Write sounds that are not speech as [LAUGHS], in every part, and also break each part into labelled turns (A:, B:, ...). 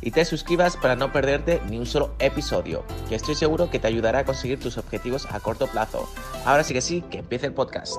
A: y te suscribas para no perderte ni un solo episodio, que estoy seguro que te ayudará a conseguir tus objetivos a corto plazo. Ahora sí que sí, que empiece el podcast.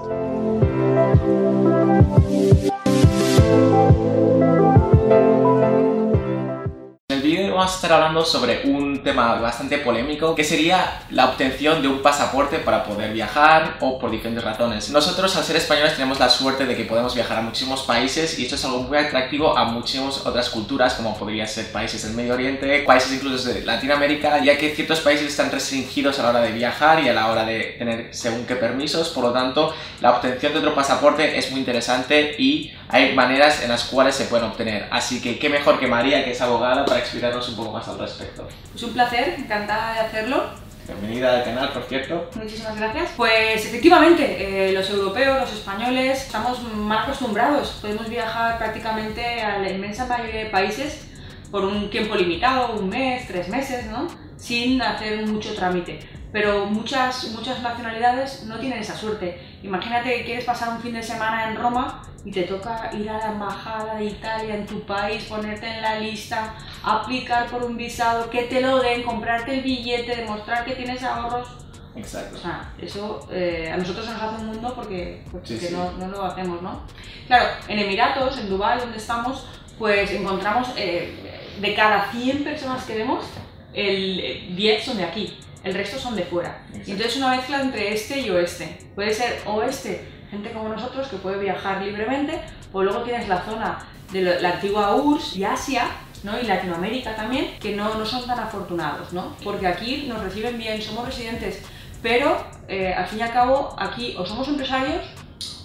A: vamos a estar hablando sobre un tema bastante polémico, que sería la obtención de un pasaporte para poder viajar o por diferentes razones. Nosotros, al ser españoles, tenemos la suerte de que podemos viajar a muchísimos países y esto es algo muy atractivo a muchísimas otras culturas, como podría ser países del Medio Oriente, países incluso de Latinoamérica, ya que ciertos países están restringidos a la hora de viajar y a la hora de tener según qué permisos, por lo tanto, la obtención de otro pasaporte es muy interesante y hay maneras en las cuales se pueden obtener. Así que qué mejor que María, que es abogada, para explicarnos un poco más al respecto.
B: Es un placer, encantada de hacerlo.
A: Bienvenida al canal, por cierto.
B: Muchísimas gracias. Pues efectivamente, eh, los europeos, los españoles, estamos mal acostumbrados. Podemos viajar prácticamente a la inmensa mayoría de países por un tiempo limitado, un mes, tres meses, ¿no? Sin hacer mucho trámite. Pero muchas, muchas nacionalidades no tienen esa suerte. Imagínate que quieres pasar un fin de semana en Roma y te toca ir a la embajada de Italia en tu país, ponerte en la lista, aplicar por un visado, que te lo den, comprarte el billete, demostrar que tienes ahorros.
A: Exacto.
B: O sea, eso eh, a nosotros nos hace un mundo porque, No, no, lo hacemos, ¿no? Claro, en Emiratos, en Dubái, donde estamos, pues encontramos eh, de cada 100 personas que vemos, el 10 son de aquí, el resto son de fuera. Y entonces una mezcla entre este y oeste. Puede ser oeste gente como nosotros que puede viajar libremente, pues luego tienes la zona de la antigua URSS y Asia, ¿no? y Latinoamérica también, que no, no, son tan afortunados, ¿no? porque aquí nos reciben bien, somos residentes, pero eh, al fin y al cabo aquí o somos empresarios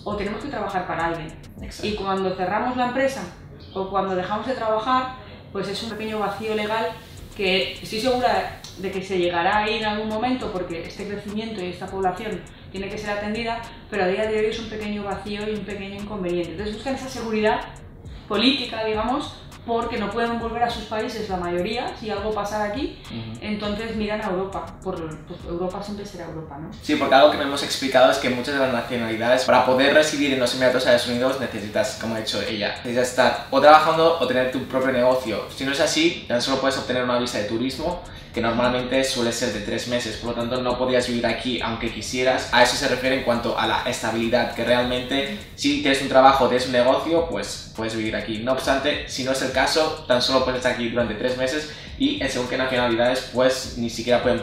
B: o tenemos que trabajar para alguien. Y cuando cerramos la empresa o cuando dejamos de trabajar, pues es un pequeño vacío legal que estoy segura de que se llegará a ir en algún momento porque este crecimiento y esta población tiene que ser atendida, pero a día de hoy es un pequeño vacío y un pequeño inconveniente. Entonces buscan esa seguridad política, digamos, porque no pueden volver a sus países la mayoría, si algo pasa aquí, entonces miran a Europa, por pues Europa siempre será Europa, ¿no?
A: Sí, porque algo que no hemos explicado es que muchas de las nacionalidades, para poder residir en los Emiratos Árabes Unidos, necesitas, como ha dicho ella, necesitas estar o trabajando o tener tu propio negocio. Si no es así, tan solo puedes obtener una visa de turismo que normalmente suele ser de tres meses, por lo tanto no podrías vivir aquí aunque quisieras. A eso se refiere en cuanto a la estabilidad, que realmente si tienes un trabajo, tienes un negocio, pues puedes vivir aquí. No obstante, si no es el caso, tan solo puedes estar aquí durante tres meses y en según qué nacionalidades, pues ni siquiera pueden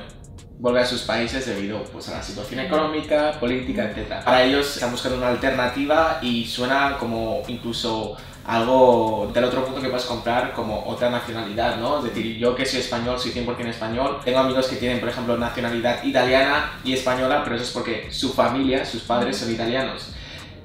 A: volver a sus países debido pues, a la situación económica, política, etc. Para ellos están buscando una alternativa y suena como incluso algo del otro punto que puedes comprar como otra nacionalidad, ¿no? Es decir, yo que soy español, soy 100% español, tengo amigos que tienen, por ejemplo, nacionalidad italiana y española, pero eso es porque su familia, sus padres son italianos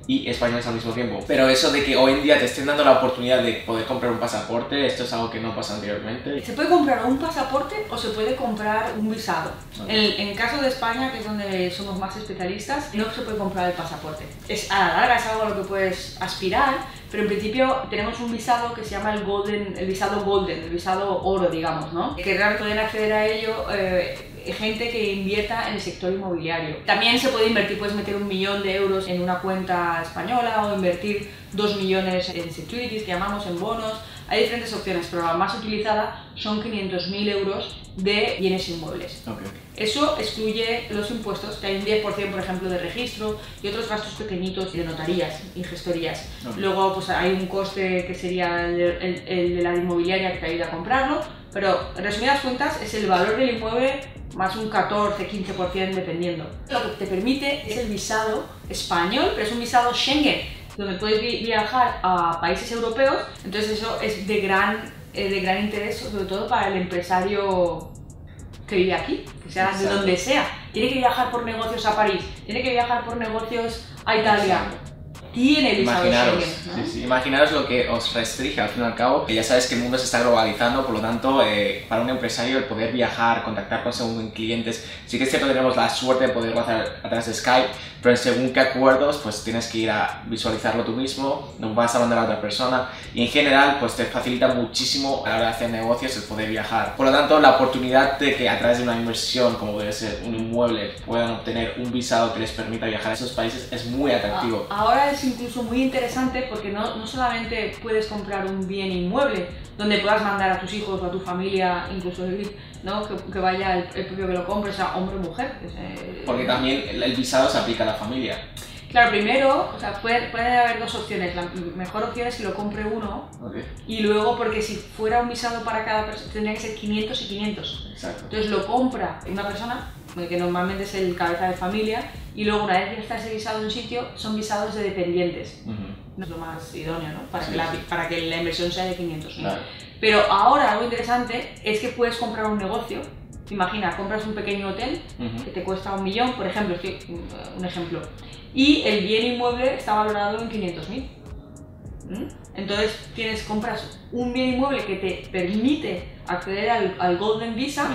A: y españoles al mismo tiempo. Pero eso de que hoy en día te estén dando la oportunidad de poder comprar un pasaporte, esto es algo que no pasa anteriormente.
B: Se puede comprar un pasaporte o se puede comprar un visado. En, el caso de España, que es donde somos más especialistas, no se puede comprar el pasaporte. Es, a la larga es algo a lo que puedes aspirar, pero en principio tenemos un visado que se llama el Golden, el visado Golden, el visado oro, digamos, ¿no? Que realmente pueden acceder a ello eh, gente que invierta en el sector inmobiliario. También se puede invertir, puedes meter un millón de euros en una cuenta española o invertir dos millones en securities, que llamamos en bonos. Hay diferentes opciones, pero la más utilizada son 500.000 euros de bienes inmuebles. Eso excluye los impuestos, que hay un 10% por ejemplo de registro y otros gastos pequeñitos de notarías y gestorías. Luego pues, hay un coste que sería el, el de la inmobiliaria que te ayuda a comprarlo, pero en resumidas cuentas es el valor del inmueble más un 14-15% dependiendo. Lo que te permite es el visado español, pero es un visado Schengen, donde puedes viajar a países europeos, entonces eso es de gran, eh, de gran interés, sobre todo para el empresario que vive aquí, que sea de donde sea. Tiene que viajar por negocios a París, tiene que viajar por negocios a Italia. tiene visado
A: Imaginaros,
B: Schengen, ¿no?
A: sí, sí, imaginaros lo que os restringe al fin y al cabo, ya sabes que el mundo se está globalizando, por lo tanto, eh, para un empresario el poder viajar, contactar con según clientes, sí que es cierto que tenemos la suerte de poderlo hacer a través de Skype, pero según qué acuerdos, pues tienes que ir a visualizarlo tú mismo, no vas a mandar a otra persona, y en general, pues te facilita muchísimo a la hora de hacer negocios el poder viajar. Por lo tanto, la oportunidad de que a través de una inversión, como debe ser un inmueble, puedan obtener un visado que les permita viajar a esos países es muy atractivo.
B: Ah, Ahora es incluso muy interesante porque no, no solamente puedes comprar un bien inmueble donde puedas mandar a tus hijos o a tu familia, incluso ¿no? que, que vaya el, el propio que lo compre, o sea, hombre o mujer.
A: Porque también el, el visado se aplica a la familia.
B: Claro, primero, o sea, puede, puede haber dos opciones. La mejor opción es que lo compre uno y luego, porque si fuera un visado para cada persona, tendría que ser 500 y 500.
A: Exacto.
B: Entonces lo compra una persona, que normalmente es el cabeza de familia, y luego una vez que está ese visado en un sitio, son visados de dependientes. No es lo más idóneo, ¿no? Para,
A: Sí,
B: que, la,
A: sí.
B: para que la inversión sea de 500.
A: Claro.
B: Pero ahora algo interesante es que puedes comprar un negocio. Imagina, compras un pequeño hotel que te cuesta un millón, por ejemplo, un ejemplo, y el bien inmueble está valorado en 500.000. ¿Mm? Entonces tienes, compras un bien inmueble que te permite acceder al, al Golden Visa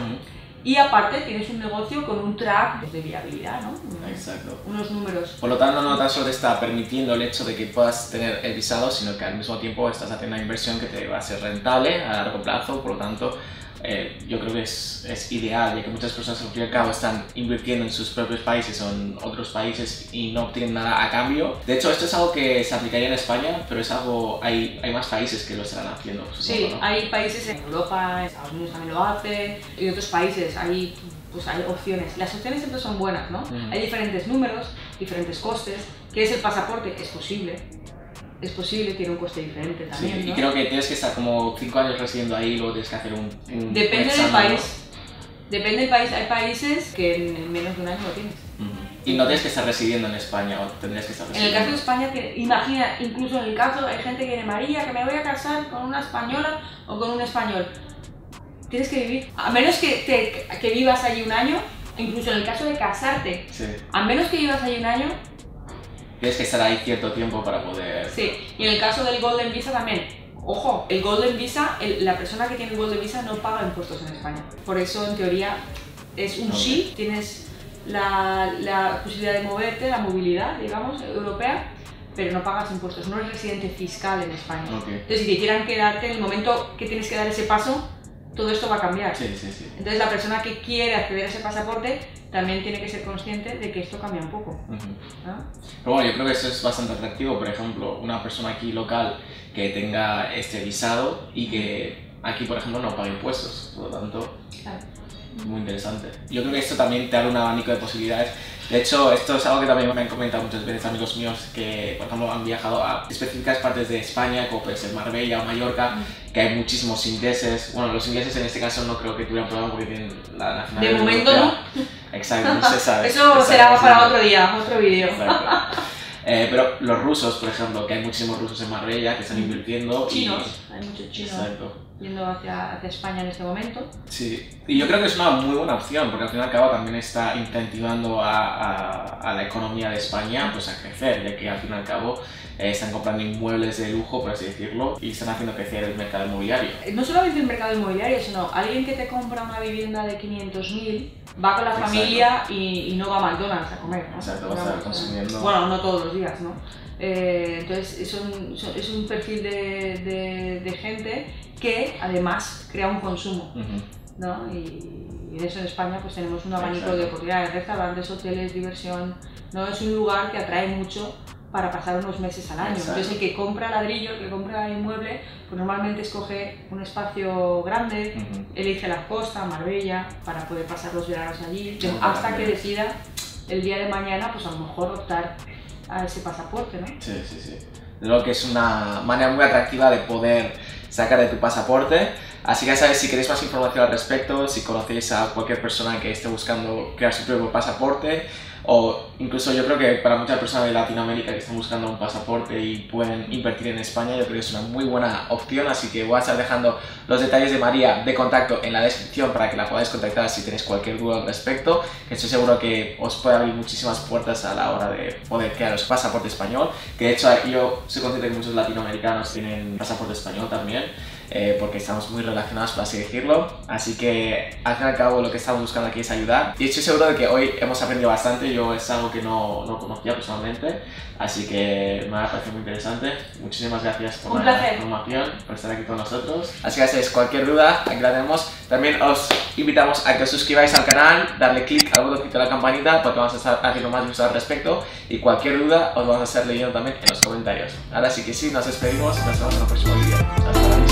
B: y aparte tienes un negocio con un track de viabilidad, ¿no?
A: Exacto.
B: Unos números.
A: Por lo tanto, no tan solo te está permitiendo el hecho de que puedas tener el visado, sino que al mismo tiempo estás haciendo una inversión que te va a ser rentable a largo plazo. Por lo tanto, eh, yo creo que es, es ideal, ya que muchas personas al fin y al cabo están invirtiendo en sus propios países o en otros países y no obtienen nada a cambio. De hecho, esto es algo que se aplicaría en España, pero es algo, hay, hay más países que lo estarán haciendo. supongo,
B: Sí,
A: ¿no?
B: hay países en Europa, Estados Unidos también lo hace, y otros países hay, pues hay opciones. Las opciones siempre son buenas, ¿no? Hay diferentes números, diferentes costes. ¿Qué es el pasaporte? Es posible. Es posible, tiene un coste diferente
A: Sí,
B: también,
A: y
B: ¿no?
A: creo que tienes que estar como 5 años residiendo ahí y luego tienes que hacer un, un
B: Depende del país. Depende del país. Hay países que en menos de un año lo tienes.
A: Ujú. Y no tienes que estar residiendo en España o tendrías que estar
B: En el
A: residiendo.
B: caso de España, que- imagina, incluso en el caso hay gente que viene María, que me voy a casar con una española o con un español. Tienes que vivir. A menos que, te- que vivas allí un año, incluso en el caso de casarte,
A: Sí.
B: a menos que vivas allí un año,
A: Tienes que estar ahí cierto tiempo para poder...
B: sí. Y en el caso del Golden Visa también. Ojo, el Golden Visa, el- la persona que tiene el Golden Visa no paga impuestos en España. Por eso, en teoría, es un
A: Ok.
B: sí, tienes la, la posibilidad de moverte, la movilidad, digamos, europea, pero no pagas impuestos, no eres residente fiscal en España.
A: Ok.
B: Entonces, si te quieran quedarte, en el momento que tienes que dar ese paso, todo esto va a cambiar.
A: Sí, sí, sí.
B: Entonces, la persona que quiere acceder a ese pasaporte también tiene que ser consciente de que esto cambia un poco.
A: Ujú.
B: ¿no?
A: Pero bueno, yo creo que eso es bastante atractivo. Por ejemplo, una persona aquí local que tenga este visado y que aquí, por ejemplo, no pague impuestos. Por lo tanto,
B: Claro.
A: muy interesante. Yo creo que esto también te abre un abanico de posibilidades. De hecho, esto es algo que también me han comentado muchas veces amigos míos que, por ejemplo, han viajado a específicas partes de España, como puede ser Marbella o Mallorca, que hay muchísimos ingleses. Bueno, los ingleses en este caso no creo que tuvieran problema porque tienen la nacionalidad
B: De momento
A: europea. Exacto, no se sabe. [LAUGHS]
B: Eso
A: Exacto,
B: será para otro día, otro vídeo.
A: Eh, pero los rusos, por ejemplo, que hay muchísimos rusos en Marbella que están invirtiendo. y-
B: Chinos, hay muchos chinos
A: Exacto.
B: yendo hacia, hacia España en este momento.
A: Sí, y yo creo que es una muy buena opción, porque al fin y al cabo también está incentivando a, a- a la economía de España pues, a crecer, ya que al fin y al cabo eh, están comprando inmuebles de lujo, por así decirlo, y están haciendo crecer el mercado inmobiliario.
B: Eh, No solamente el mercado inmobiliario, sino alguien que te compra una vivienda de 500.000 va con la
A: Exacto.
B: familia y, y no va a McDonald's a comer. ¿no?
A: Exacto, va a estar consumiendo-
B: Bueno, no todos los días, ¿no? Eh, entonces es un, es un perfil de, de- de gente que además crea un consumo.
A: Ujú.
B: ¿no? Y, y de eso en España pues tenemos un abanico
A: Exacto.
B: de oportunidades, restaurantes, hoteles, diversión, ¿no? Es un lugar que atrae mucho para pasar unos meses al año.
A: Exacto.
B: Entonces el que compra ladrillo, el que compra inmueble, pues normalmente escoge un espacio grande,
A: Ujú.
B: elige la costa, Marbella, para poder pasar los veranos allí,
A: Sí,
B: hasta que decida el día de mañana pues a lo mejor optar a ese pasaporte, ¿no?
A: Sí, sí, sí. Lo que es una manera muy atractiva de poder sacar de tu pasaporte. Así que ya sabéis, si queréis más información al respecto, si conocéis a cualquier persona que esté buscando crear su propio pasaporte o incluso yo creo que para muchas personas de Latinoamérica que están buscando un pasaporte y pueden invertir en España, yo creo que es una muy buena opción, así que voy a estar dejando los detalles de María de contacto en la descripción para que la podáis contactar si tenéis cualquier duda al respecto, estoy seguro que os puede abrir muchísimas puertas a la hora de poder crearos pasaporte español, que de hecho yo soy consciente que muchos latinoamericanos tienen pasaporte español también, in. Eh, porque estamos muy relacionados, por así decirlo. Así que al fin y al cabo lo que estamos buscando aquí es ayudar. Y estoy seguro de que hoy hemos aprendido bastante, yo es algo que no, no conocía personalmente, así que me ha parecido muy interesante. Muchísimas gracias por la información, por estar aquí con nosotros. Así que si cualquier duda, aquí la tenemos. También os invitamos a que os suscribáis al canal, darle click al botoncito de la campanita porque vamos a estar haciendo más videos al respecto y cualquier duda os vamos a estar leyendo también en los comentarios. Ahora sí que sí, nos despedimos, nos vemos en el próximo vídeo. Hasta la vista.